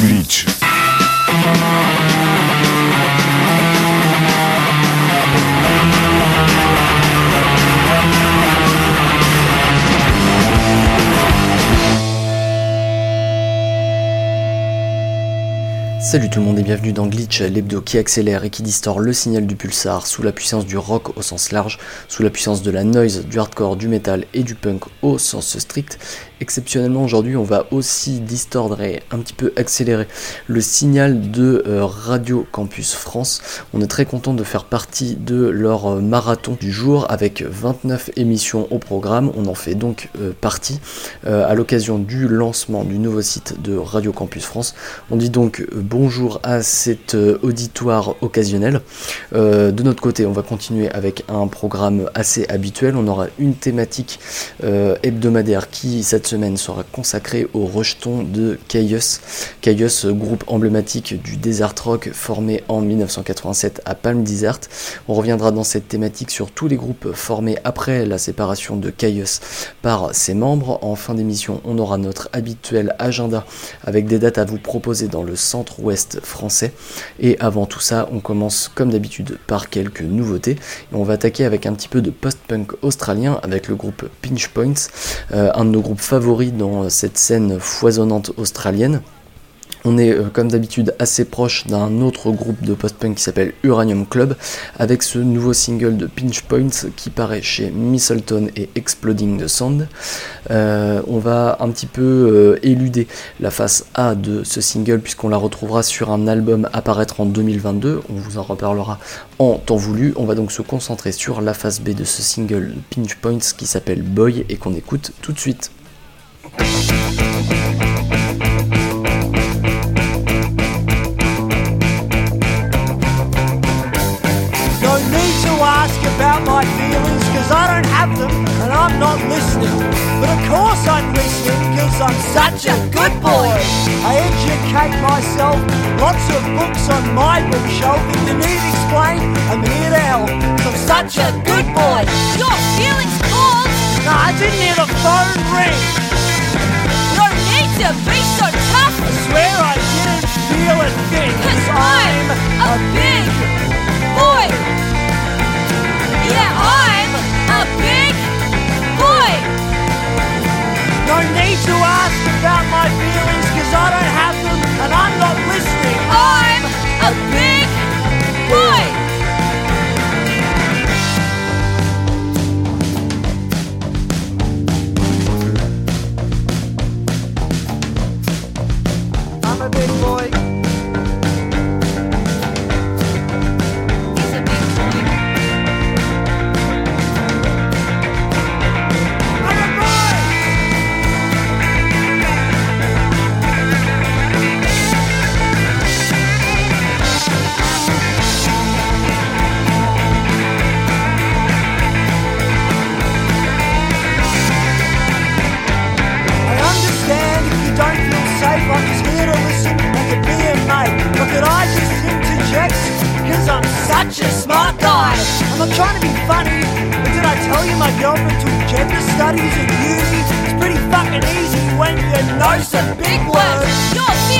Glitch. Salut tout le monde et bienvenue dans Glitch, l'hebdo qui accélère et qui distord le signal du pulsar sous la puissance du rock au sens large, sous la puissance de la noise, du hardcore, du metal et du punk au sens strict, Exceptionnellement aujourd'hui on va aussi distordre et un petit peu accélérer le signal de euh, Radio Campus France. On est très content de faire partie de leur euh, marathon du jour avec 29 émissions au programme. On en fait donc euh, partie à l'occasion du lancement du nouveau site de Radio Campus France. On dit donc bonjour à cet auditoire occasionnel. de notre côté on va continuer avec un programme assez habituel. On aura une thématique hebdomadaire qui cette semaine sera consacrée au rejeton de Caius. Caius, groupe emblématique du desert rock formé en 1987 à Palm Desert. On reviendra dans cette thématique sur tous les groupes formés après la séparation de Caius par ses membres. En fin d'émission, on aura notre habituel agenda avec des dates à vous proposer dans le centre-ouest français. Et avant tout ça, on commence comme d'habitude par quelques nouveautés. On va attaquer avec un petit peu de post-punk australien avec le groupe Pinch Points, euh, un de nos groupes favoris dans cette scène foisonnante australienne. On est euh, comme d'habitude assez proche d'un autre groupe de post-punk qui s'appelle Uranium Club avec ce nouveau single de Pinch Points qui paraît chez Mistleton et Exploding the Sound. Euh, on va un petit peu euh, éluder la face A de ce single puisqu'on la retrouvera sur un album apparaître en 2022. On vous en reparlera en temps voulu. On va donc se concentrer sur la face B de ce single Pinch Points qui s'appelle Boy et qu'on écoute tout de suite. Didn't hear the phone ring. No need to be so tough. I swear I didn't feel a thing. Cause I'm a big boy. Yeah, I'm a big boy. No need to ask about my feelings, cause I don't have them and I'm not listening. studies and uni. It's pretty fucking easy when you know some big words.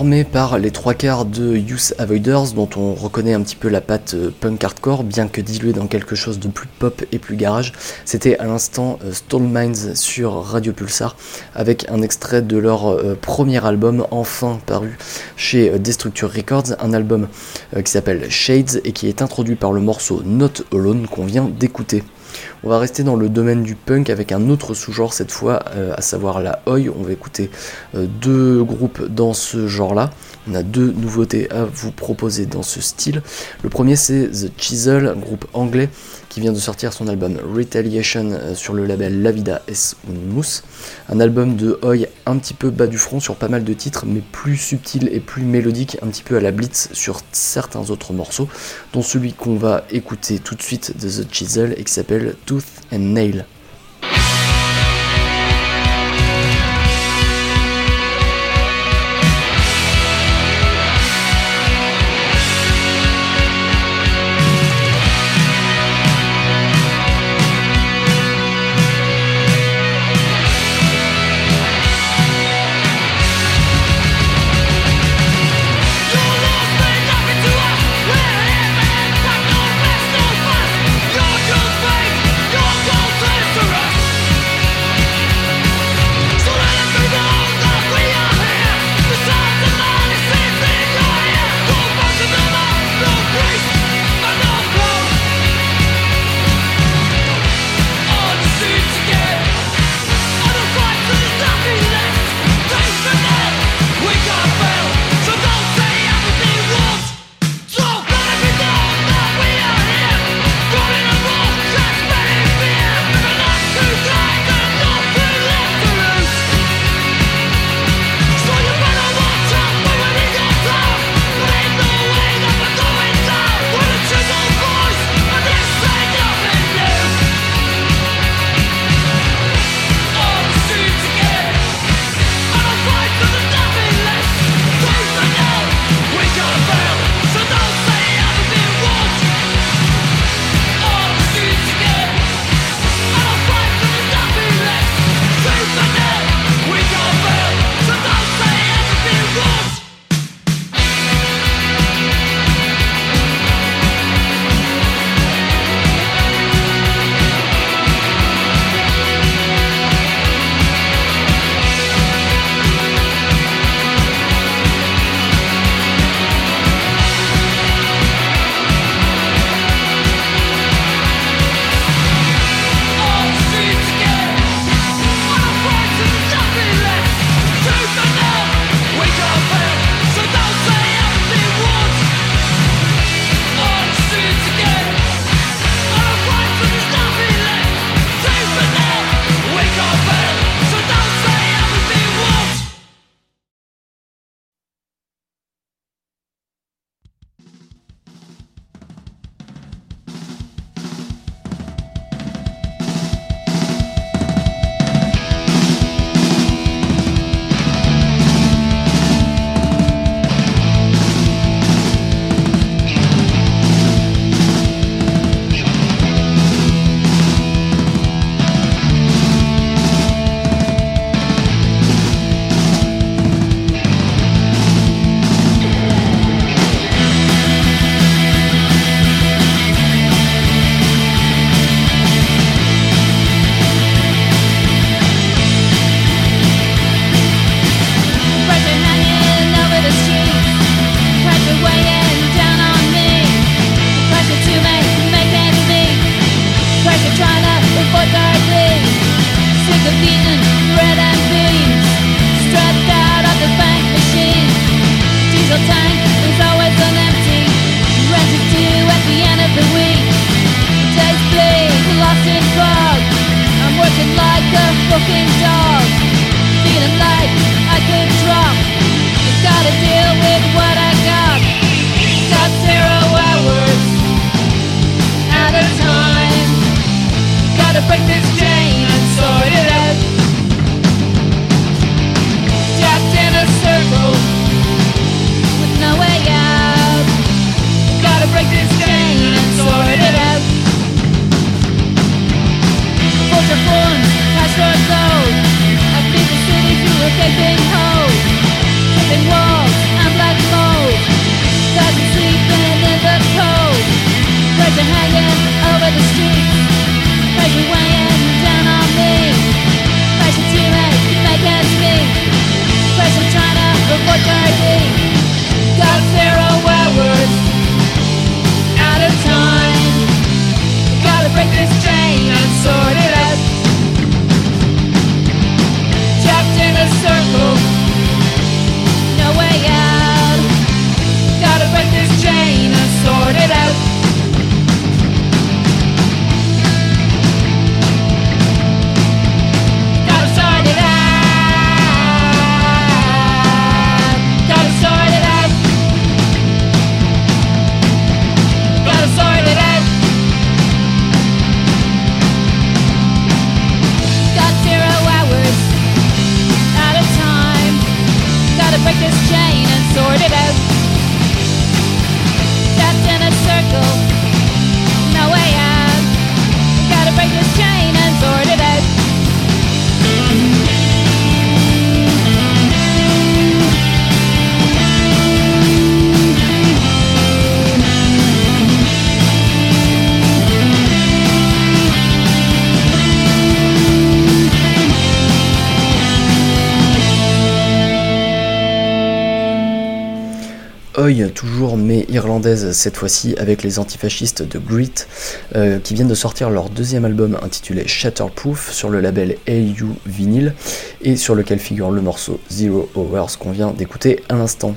Formé par les trois quarts de Youth Avoiders, dont on reconnaît un petit peu la patte euh, punk hardcore, bien que diluée dans quelque chose de plus pop et plus garage. C'était à l'instant euh, Stall Minds sur Radio Pulsar, avec un extrait de leur euh, premier album, enfin paru chez Destructure Records, un album qui s'appelle Shades et qui est introduit par le morceau Not Alone qu'on vient d'écouter. On va rester dans le domaine du punk avec un autre sous-genre cette fois, euh, à savoir la Oi. On va écouter euh, deux groupes dans ce genre-là. On a deux nouveautés à vous proposer dans ce style. Le premier c'est The Chisel, un groupe anglais qui vient de sortir son album Retaliation euh, sur le label La Vida S Mousse. Un album de Oi un petit peu bas du front sur pas mal de titres, mais plus subtil et plus mélodique, un petit peu à la blitz sur certains autres morceaux, dont celui qu'on va écouter tout de suite de The Chisel et qui s'appelle Tooth and Nail. Cette fois-ci avec les antifascistes de Grit euh, qui viennent de sortir leur deuxième album intitulé Shatterproof sur le label AU Vinyl et sur lequel figure le morceau Zero Hours qu'on vient d'écouter à l'instant.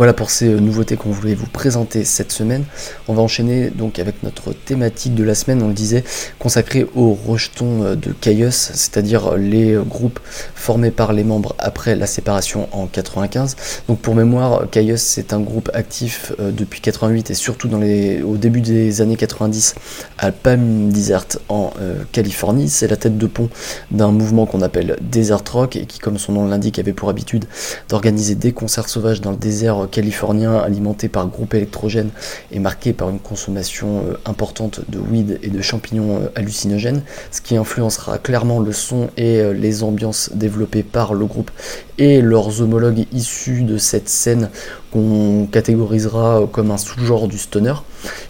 Voilà pour ces euh, nouveautés qu'on voulait vous présenter cette semaine. On va enchaîner donc avec notre thématique de la semaine, on le disait, consacrée aux rejetons euh, de Caius, c'est-à-dire les euh, groupes formés par les membres après la séparation en 95. Donc pour mémoire, Caius c'est un groupe actif depuis 88 et surtout les, au début des années 90 à Palm Desert en Californie. C'est la tête de pont d'un mouvement qu'on appelle Desert Rock et qui, comme son nom l'indique, avait pour habitude d'organiser des concerts sauvages dans le désert californien alimenté par groupes électrogènes et marqué par une consommation euh, importante de weed et de champignons euh, hallucinogènes, ce qui influencera clairement le son et euh, les ambiances développées par le groupe et leurs homologues issus de cette scène qu'on catégorisera comme un sous-genre du stoner.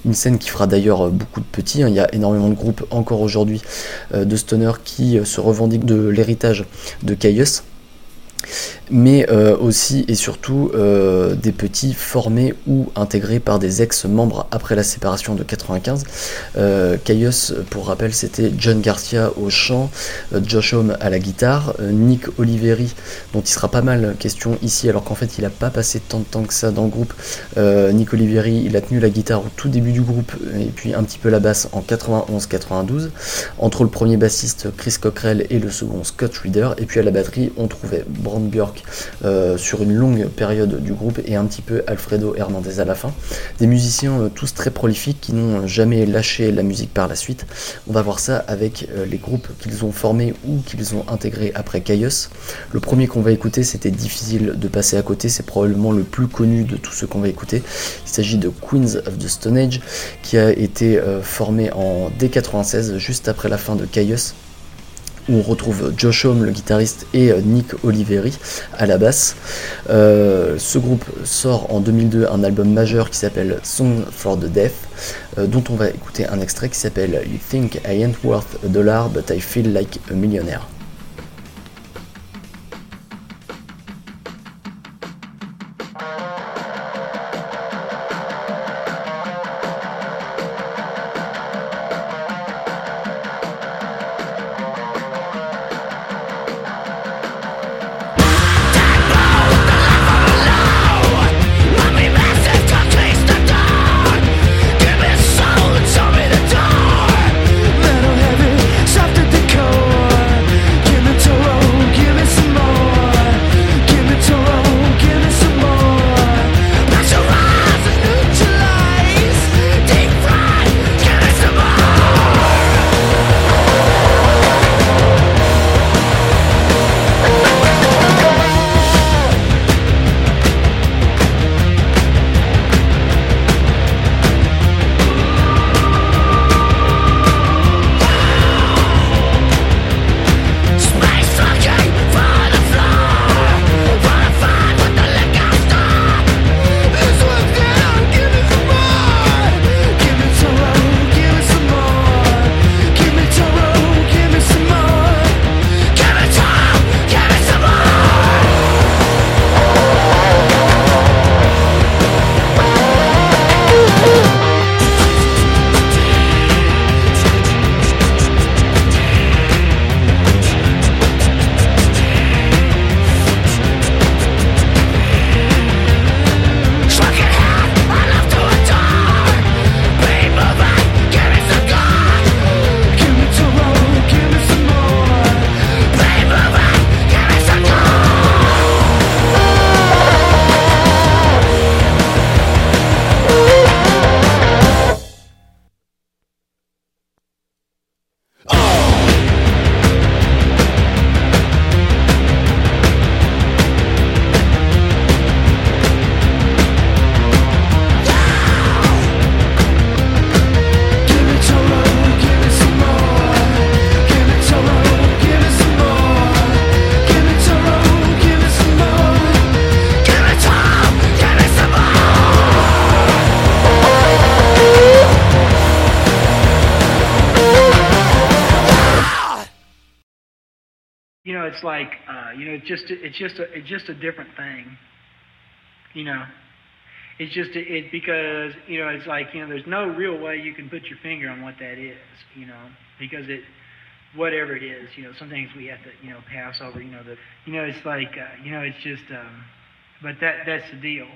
Une scène qui fera d'ailleurs beaucoup de petits. Hein. Il y a énormément de groupes encore aujourd'hui de stoner qui se revendiquent de l'héritage de Caius mais euh, aussi et surtout euh, des petits formés ou intégrés par des ex-membres après la séparation de 95. Euh, pour rappel, c'était John Garcia au chant, euh, Josh Homme à la guitare, Nick Oliveri, dont il sera pas mal question ici, alors qu'en fait il n'a pas passé tant de temps que ça dans le groupe. Nick Oliveri, il a tenu la guitare au tout début du groupe et puis un petit peu la basse en 91-92, entre le premier bassiste Chris Cockrell et le second Scott Reader, et puis à la batterie on trouvait Brand Bjork euh, sur une longue période du groupe et un petit peu Alfredo Hernandez à la fin. Des musiciens euh, tous très prolifiques qui n'ont jamais lâché la musique par la suite. On va voir ça avec euh, les groupes qu'ils ont formés ou qu'ils ont intégrés après Caius. Le premier qu'on va écouter, c'était difficile de passer à côté, c'est probablement le plus connu de tous ceux qu'on va écouter. Il s'agit de Queens of the Stone Age qui a été formé en D96 juste après la fin de Caius on retrouve Josh Homme, le guitariste, et euh, Nick Oliveri à la basse. Euh, ce groupe sort en 2002 un album majeur qui s'appelle Song for the Deaf, euh, dont on va écouter un extrait qui s'appelle You Think I Ain't Worth a Dollar, but I Feel Like a Millionaire. It's like, uh, you know, it's just, it's just, a, it's just a different thing. You know, it's just, it because you know, it's like, you know, there's no real way you can put your finger on what that is. You know, because it, whatever it is, you know, some things we have to, you know, pass over. You know, the, you know, it's like, uh, you know, it's just, um, but that, that's the deal.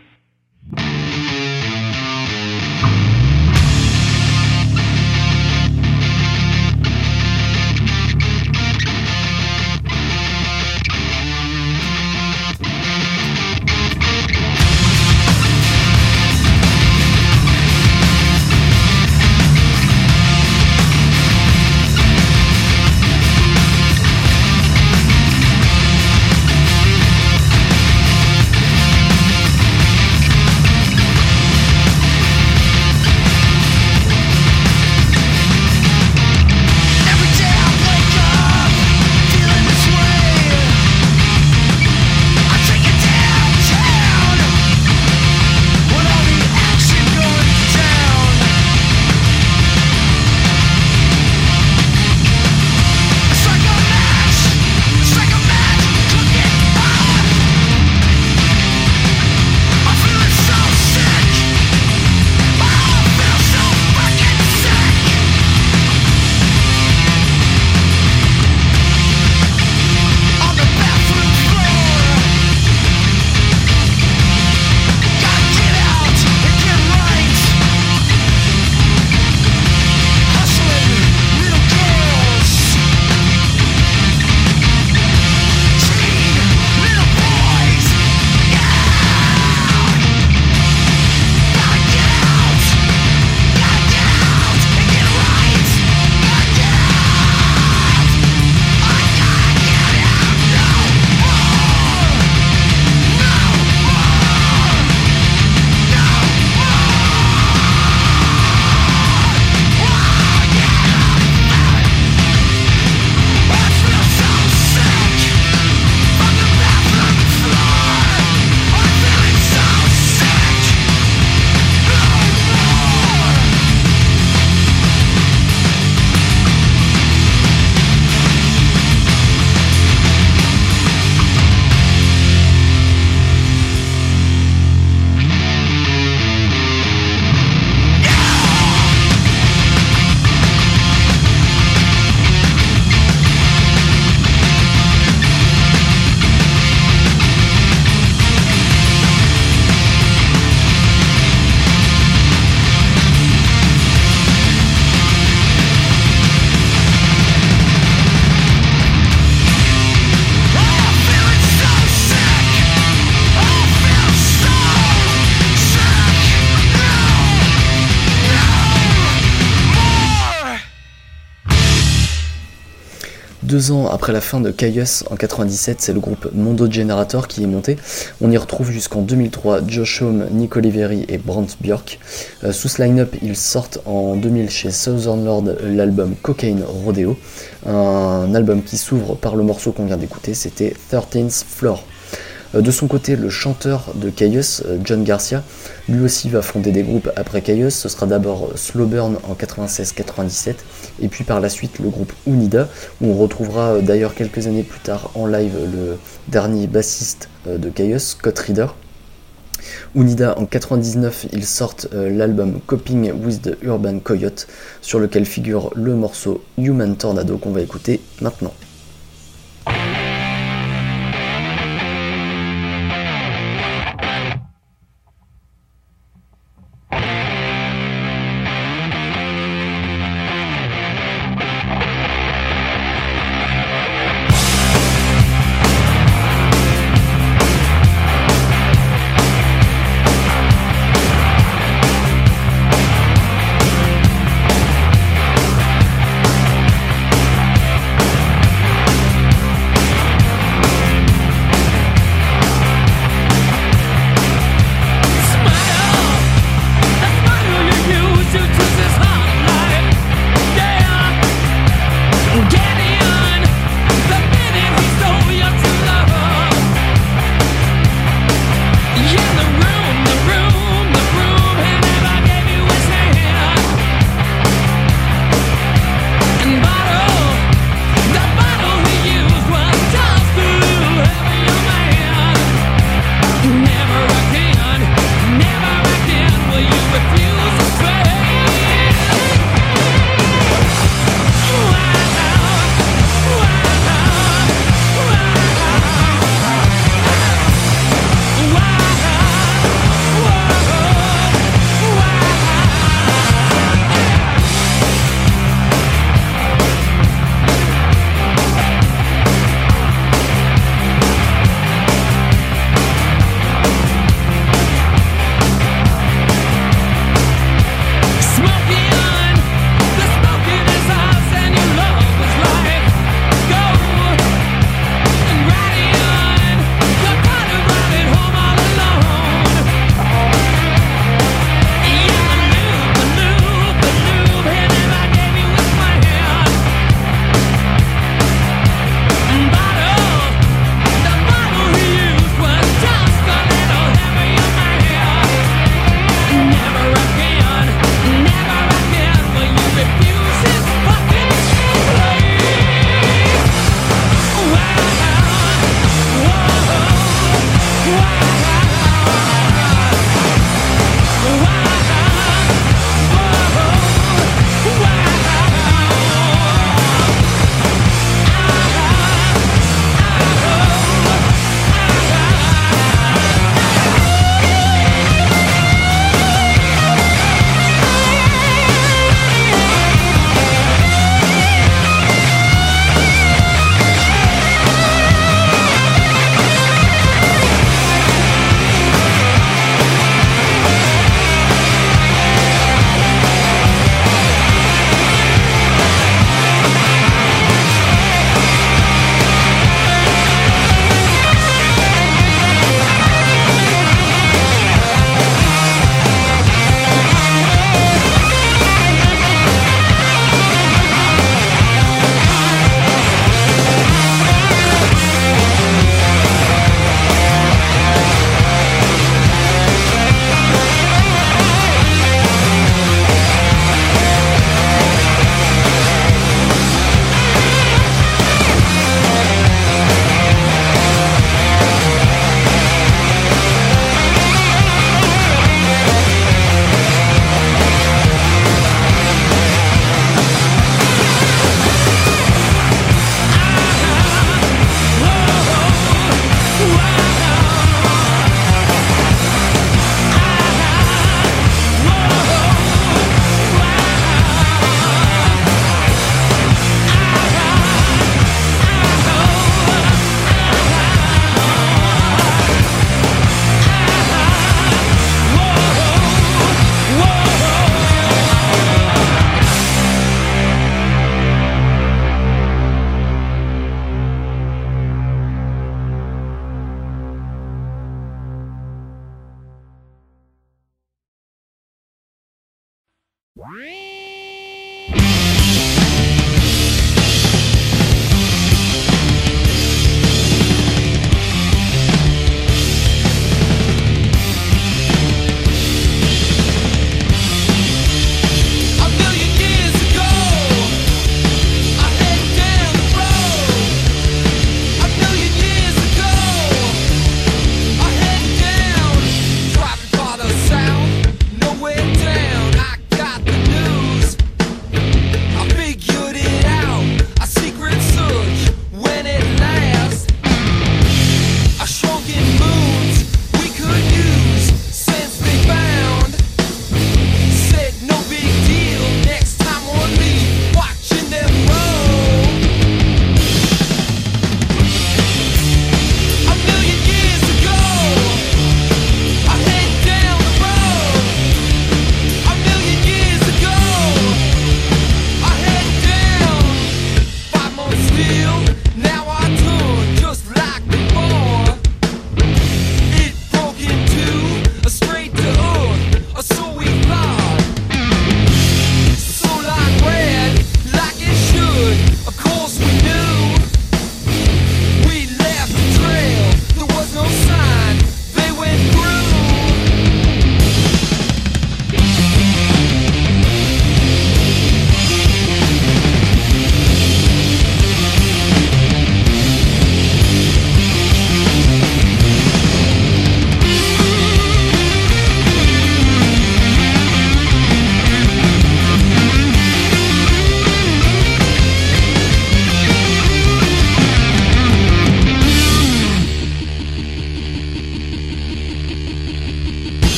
Deux ans après la fin de Caius en 97, c'est le groupe Mondo Generator qui est monté. On y retrouve jusqu'en 2003 Josh Homme, Nick Oliveri et Brant Björk. Euh, sous ce line-up, ils sortent en 2000 chez Southern Lord l'album Cocaine Rodeo, un album qui s'ouvre par le morceau qu'on vient d'écouter, c'était 13th Floor. Euh, De son côté, le chanteur de Caius, euh, John Garcia, lui aussi va fonder des groupes après Caius. Ce sera d'abord Slow Burn en 96-97, et puis par la suite le groupe Unida, où on retrouvera euh, d'ailleurs quelques années plus tard en live le dernier bassiste de Caius, Scott Reeder. Unida en 99, ils sortent l'album Coping with the Urban Coyote, sur lequel figure le morceau Human Tornado qu'on va écouter maintenant.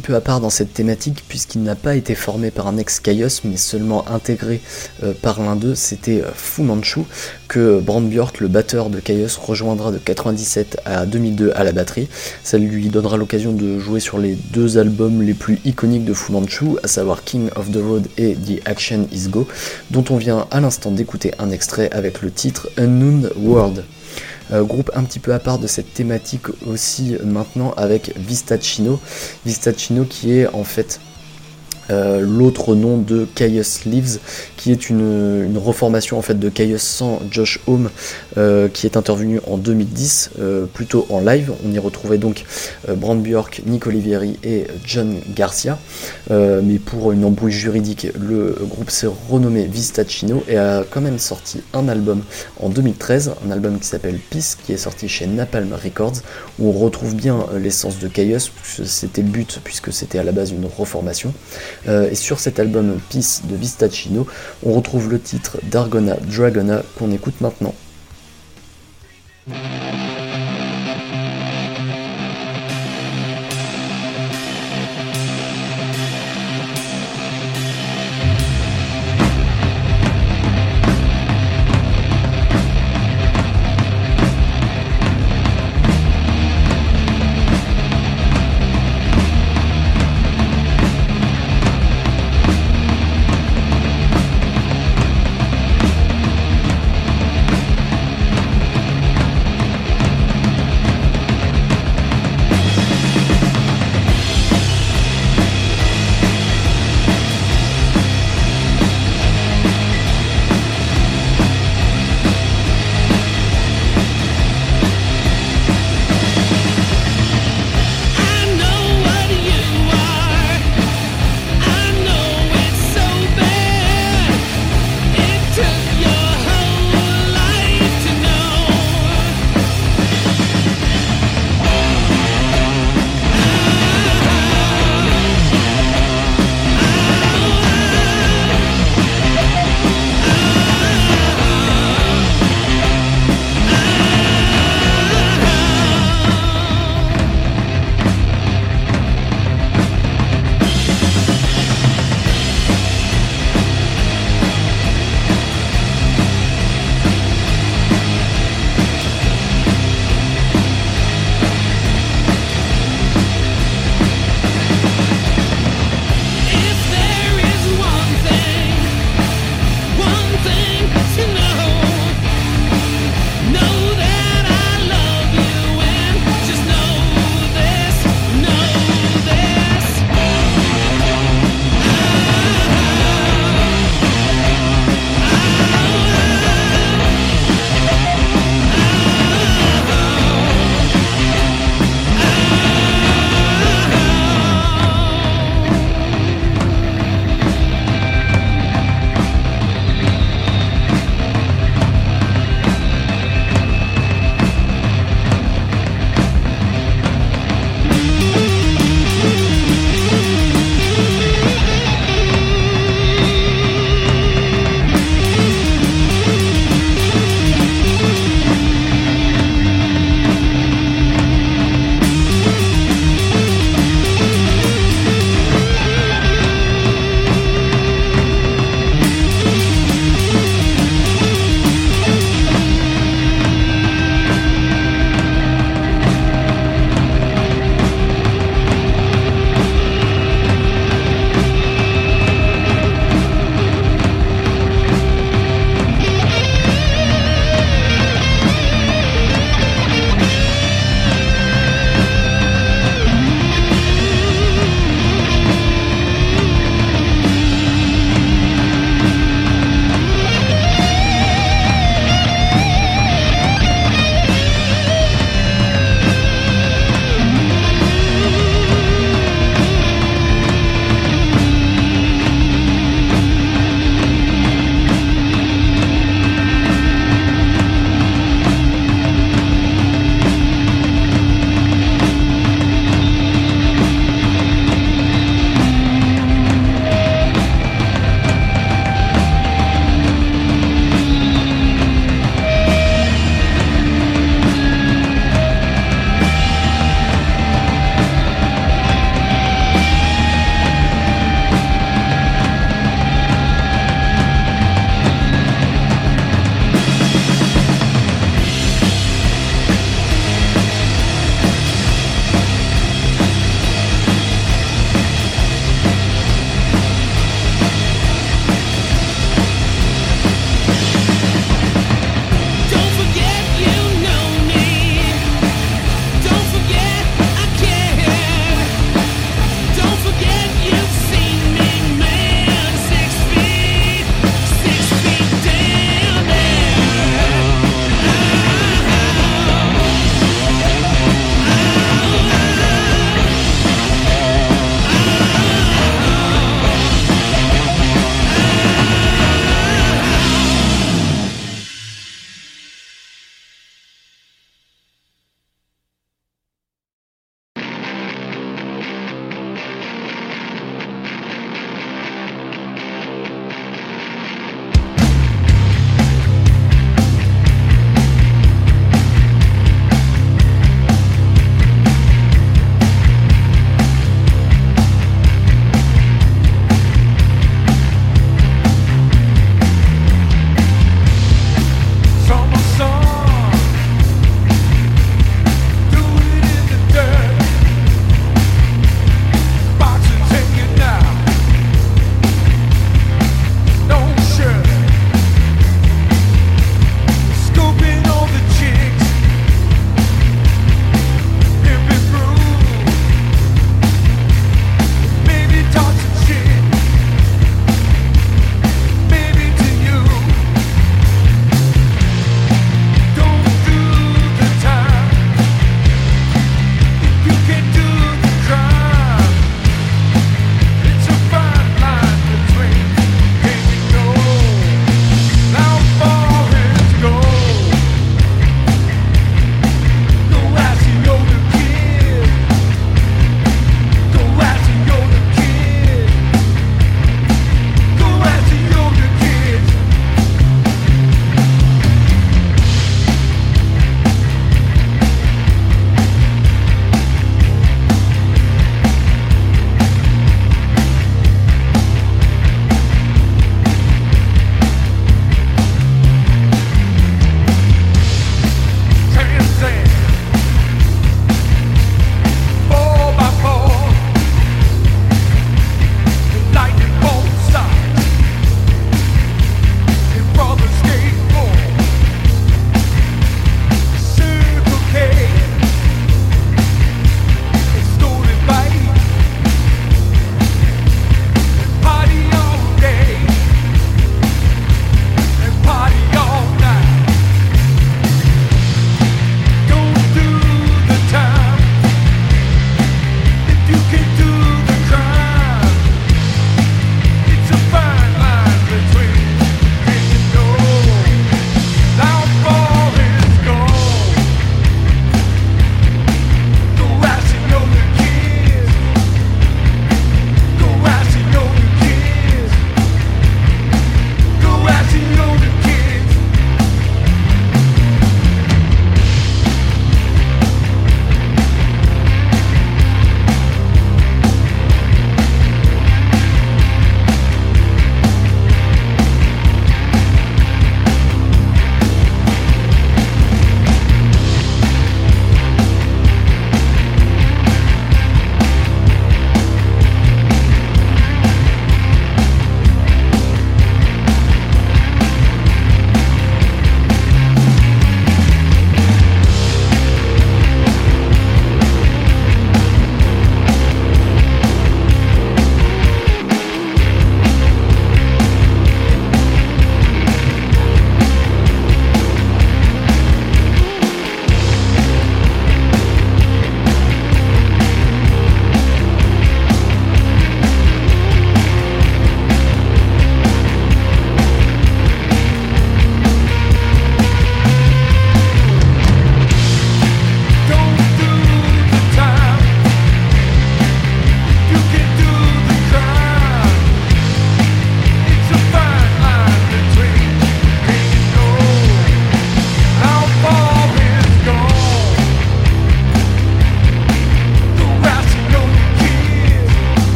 Peu à part dans cette thématique puisqu'il n'a pas été formé par un ex-Kaios mais seulement intégré euh, par l'un d'eux, c'était euh, Fu Manchu que Brand le batteur de Kaios, rejoindra de 97 à 2002 à la batterie. Ça lui donnera l'occasion de jouer sur les deux albums les plus iconiques de Fu Manchu, à savoir King of the Road et The Action Is Go, dont on vient à l'instant d'écouter un extrait avec le titre Unknown World. Euh, groupe un petit peu à part de cette thématique aussi maintenant avec Vistacino. Vistacino qui est en fait euh, l'autre nom de Caius Leaves, qui est une, une reformation en fait de Caius sans Josh Home, euh, qui est intervenu en 2010, euh, plutôt en live. On y retrouvait donc Brand Bjork, Nick Olivieri et John Garcia. Mais pour une embrouille juridique, le groupe s'est renommé Vistacino et a quand même sorti un album en 2013, un album qui s'appelle Peace, qui est sorti chez Napalm Records, où on retrouve bien l'essence de Caius, c'était le but, puisque c'était à la base une reformation. Euh, et sur cet album Peace de Vistacino, on retrouve le titre d'Argona Dragona qu'on écoute maintenant.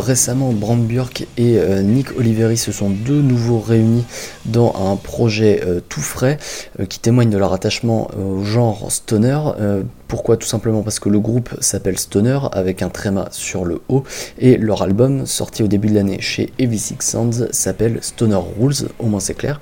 Récemment, Brand Björk et euh, Nick Oliveri se sont de nouveau réunis dans un projet euh, tout frais euh, qui témoigne de leur attachement au genre stoner. Pourquoi? Tout simplement parce que le groupe s'appelle Stoner avec un tréma sur le haut et leur album sorti au début de l'année chez Heavy Six Sounds s'appelle Stoner Rules, au moins c'est clair.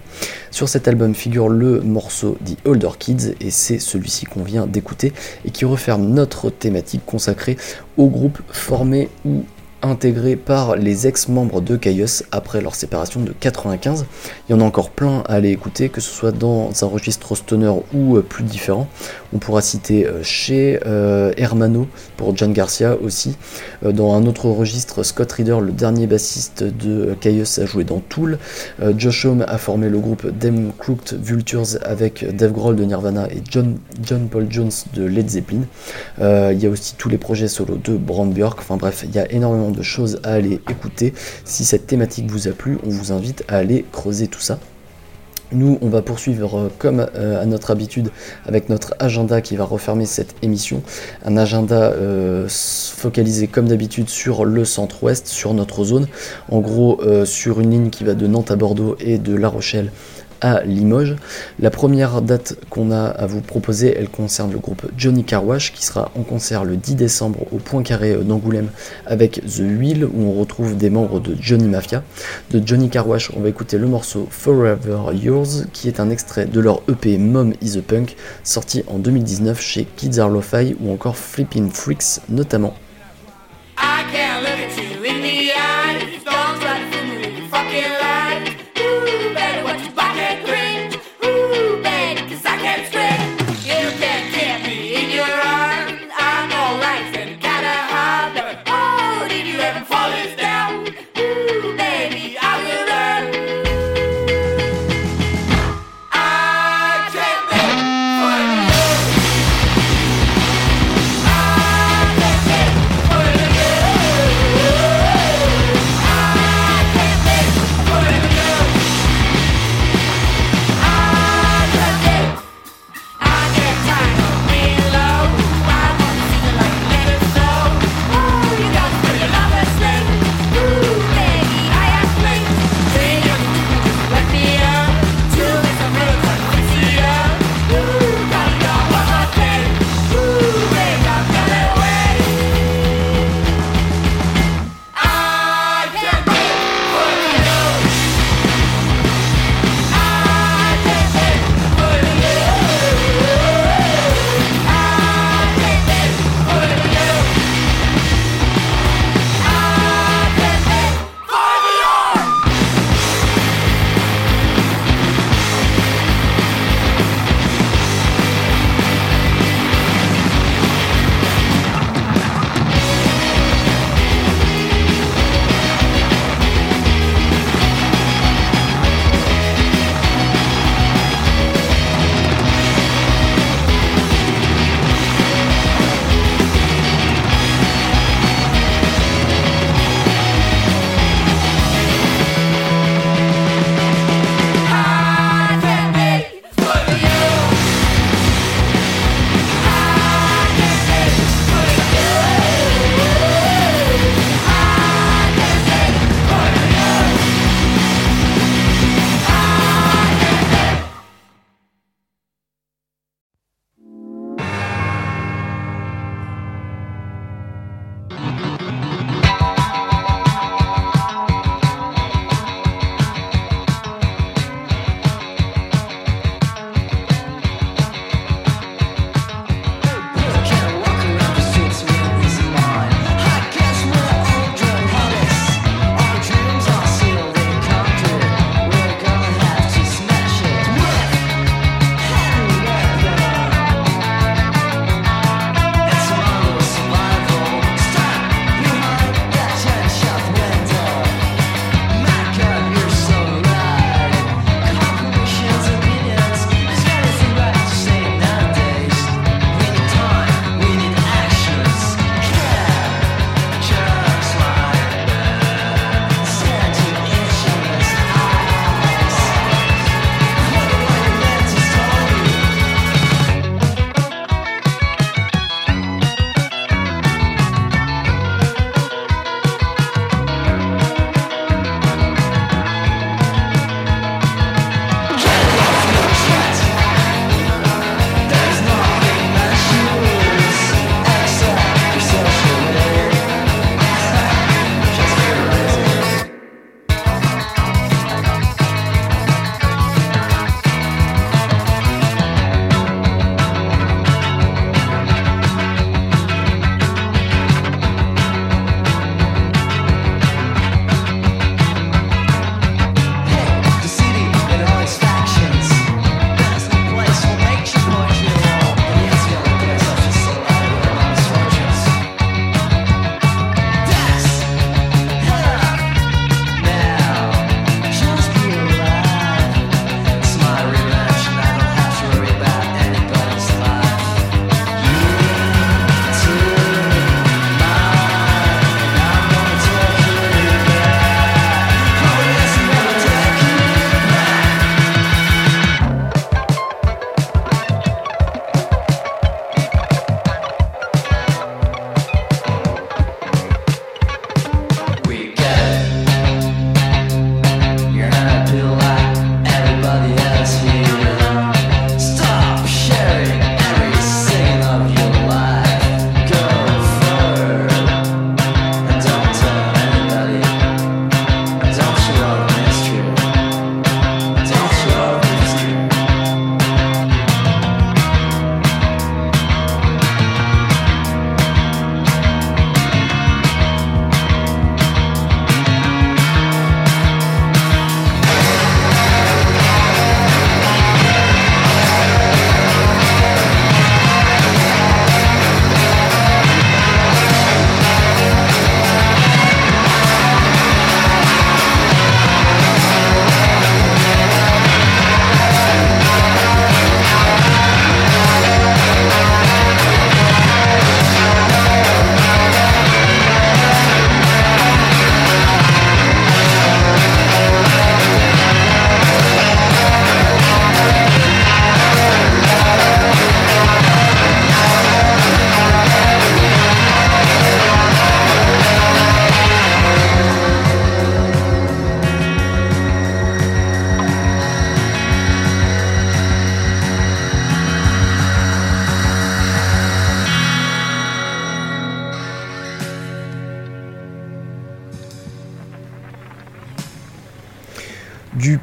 Sur cet album figure le morceau The Older Kids et c'est celui-ci qu'on vient d'écouter et qui referme notre thématique consacrée au groupe formé ou intégré par les ex-membres de Caius après leur séparation de 95. Il y en a encore plein à aller écouter, que ce soit dans un registre stoner ou euh, plus différent. On pourra citer euh, chez euh, Hermano pour John Garcia aussi. Dans un autre registre, Scott Reeder, le dernier bassiste de Caius, a joué dans Tool. Josh Homme a formé le groupe Them Crooked Vultures avec Dave Grohl de Nirvana et John, John Paul Jones de Led Zeppelin. Il y a aussi tous les projets solo de Brand Björk. Enfin bref, il y a énormément de choses à aller écouter. Si cette thématique vous a plu, on vous invite à aller creuser tout ça. Nous, on va poursuivre euh, comme euh, à notre habitude avec notre agenda qui va refermer cette émission. Un agenda euh, focalisé comme d'habitude sur le centre-ouest, sur notre zone. En gros, sur une ligne qui va de Nantes à Bordeaux et de La Rochelle à Limoges. La première date qu'on a à vous proposer, elle concerne le groupe Johnny Carwash qui sera en concert le 10 décembre au Point Carré euh, d'Angoulême avec The Wheel où on retrouve des membres de Johnny Mafia. De Johnny Carwash, on va écouter le morceau Forever Yours qui est un extrait de leur EP Mom is a Punk sorti en 2019 chez Kids Are Lo-Fi ou encore Flippin' Freaks notamment.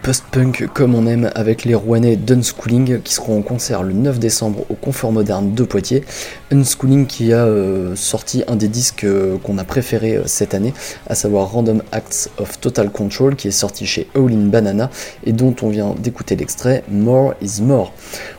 Post-punk comme on aime avec les Rouennais d'Unschooling qui seront en concert le 9 décembre au Confort Moderne de Poitiers. Unschooling qui a euh, sorti un des disques euh, qu'on a préféré euh, cette année, à savoir Random Acts of Total Control qui est sorti chez All in Banana et dont on vient d'écouter l'extrait More is More.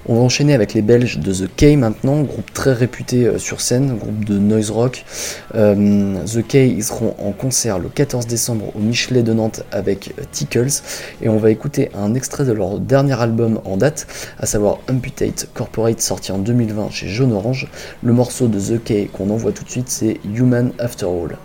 On va enchaîner avec les Belges de The K maintenant, groupe très réputé sur scène, groupe de noise rock. The K, ils seront en concert le 14 décembre au Michelet de Nantes avec Tickles et on va écouter un extrait de leur dernier album en date, à savoir Amputate Corporate sorti en 2020 chez Jaune Orange. Le morceau de The K qu'on envoie tout de suite c'est Human After All.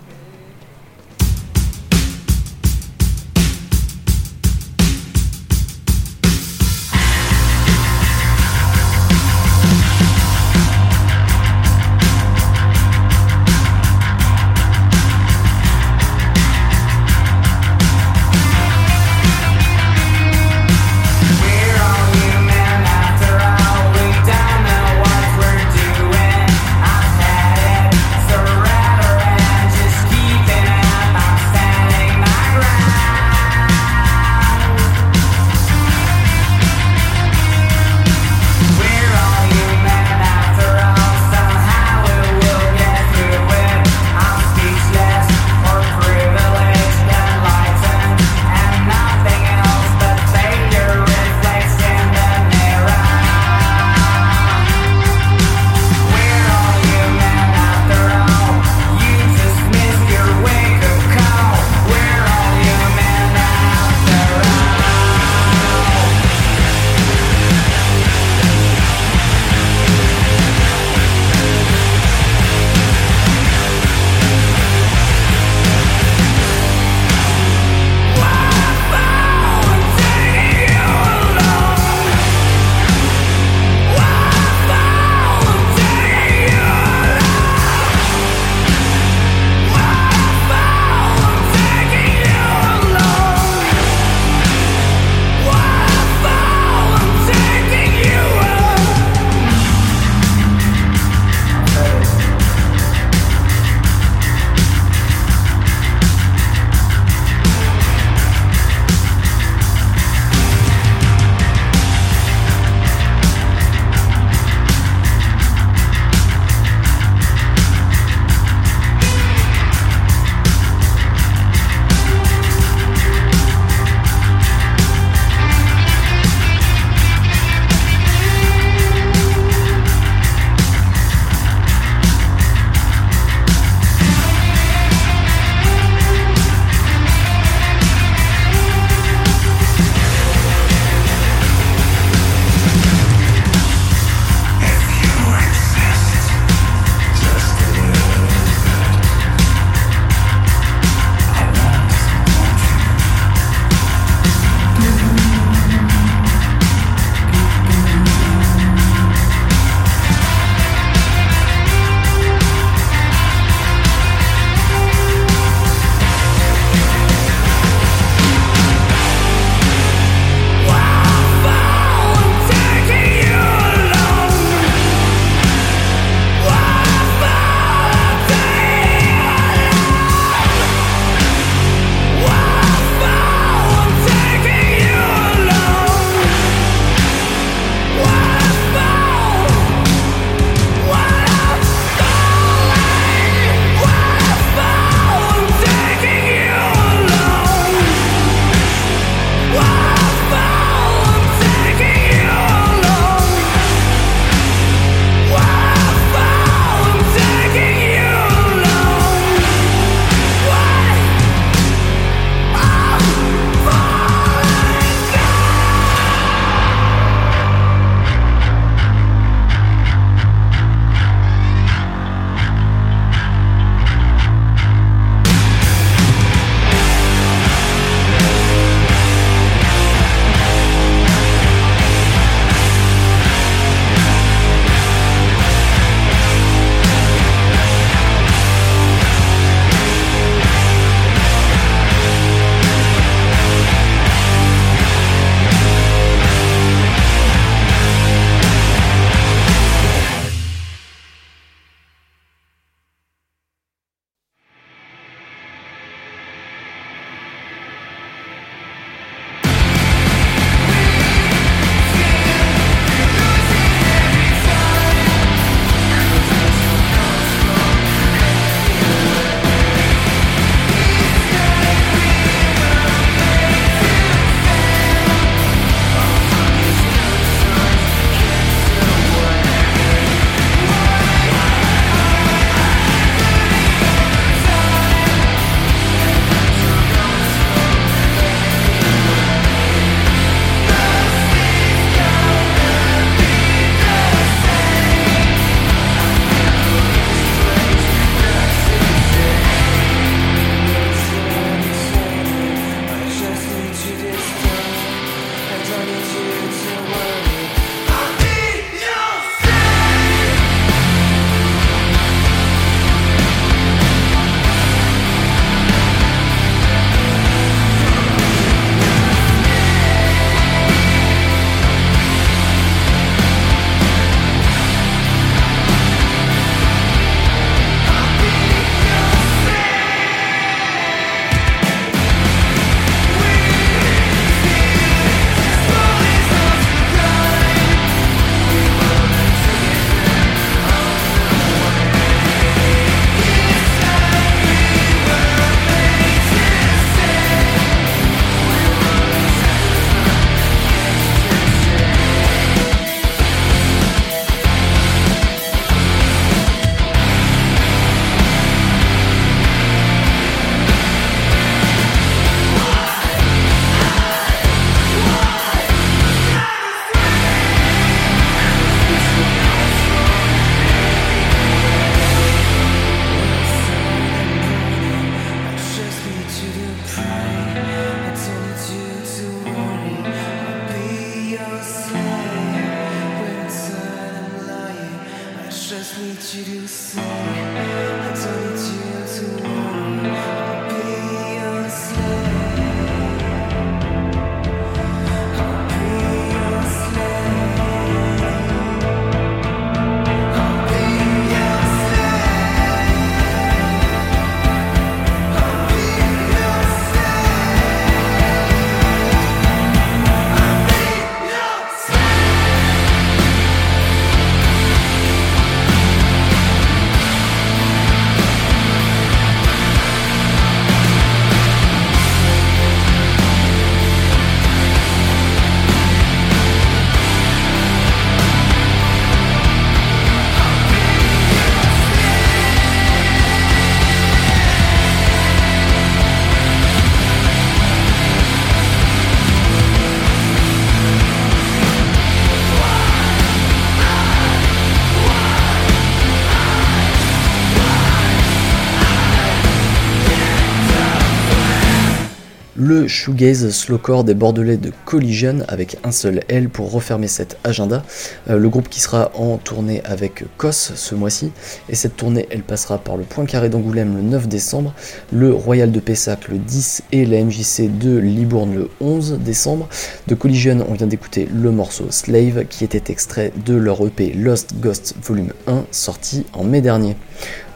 Shoegaze slowcore des Bordelais de Collision avec un seul L pour refermer cet agenda. Euh, le groupe qui sera en tournée avec Kos ce mois-ci. Et cette tournée, elle passera par le Point Carré d'Angoulême le 9 décembre, le Royal de Pessac le 10 et la MJC de Libourne le 11 décembre. De Collision, on vient d'écouter le morceau Slave qui était extrait de leur EP Lost Ghost Volume 1 sorti en mai dernier.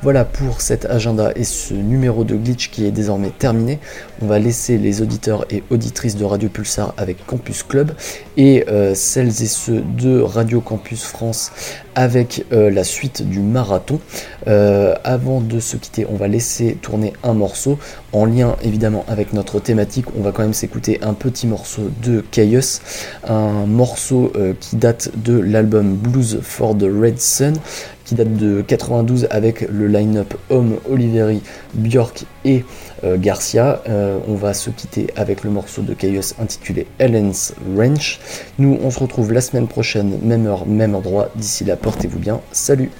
Voilà pour cet agenda et ce numéro de glitch qui est désormais terminé. On va laisser les auditeurs et auditrices de Radio Pulsar avec Campus Club et euh, celles et ceux de Radio Campus France avec euh, la suite du marathon. Euh, avant de se quitter, on va laisser tourner un morceau en lien évidemment avec notre thématique. On va quand même s'écouter un petit morceau de Chaos, un morceau qui date de l'album Blues for the Red Sun qui date de 92 avec le line-up Homme, Oliveri, Björk et euh, Garcia. Euh, on va se quitter avec le morceau de Chaos intitulé Ellen's Ranch. Nous, on se retrouve la semaine prochaine, même heure, même endroit. D'ici là, portez-vous bien. Salut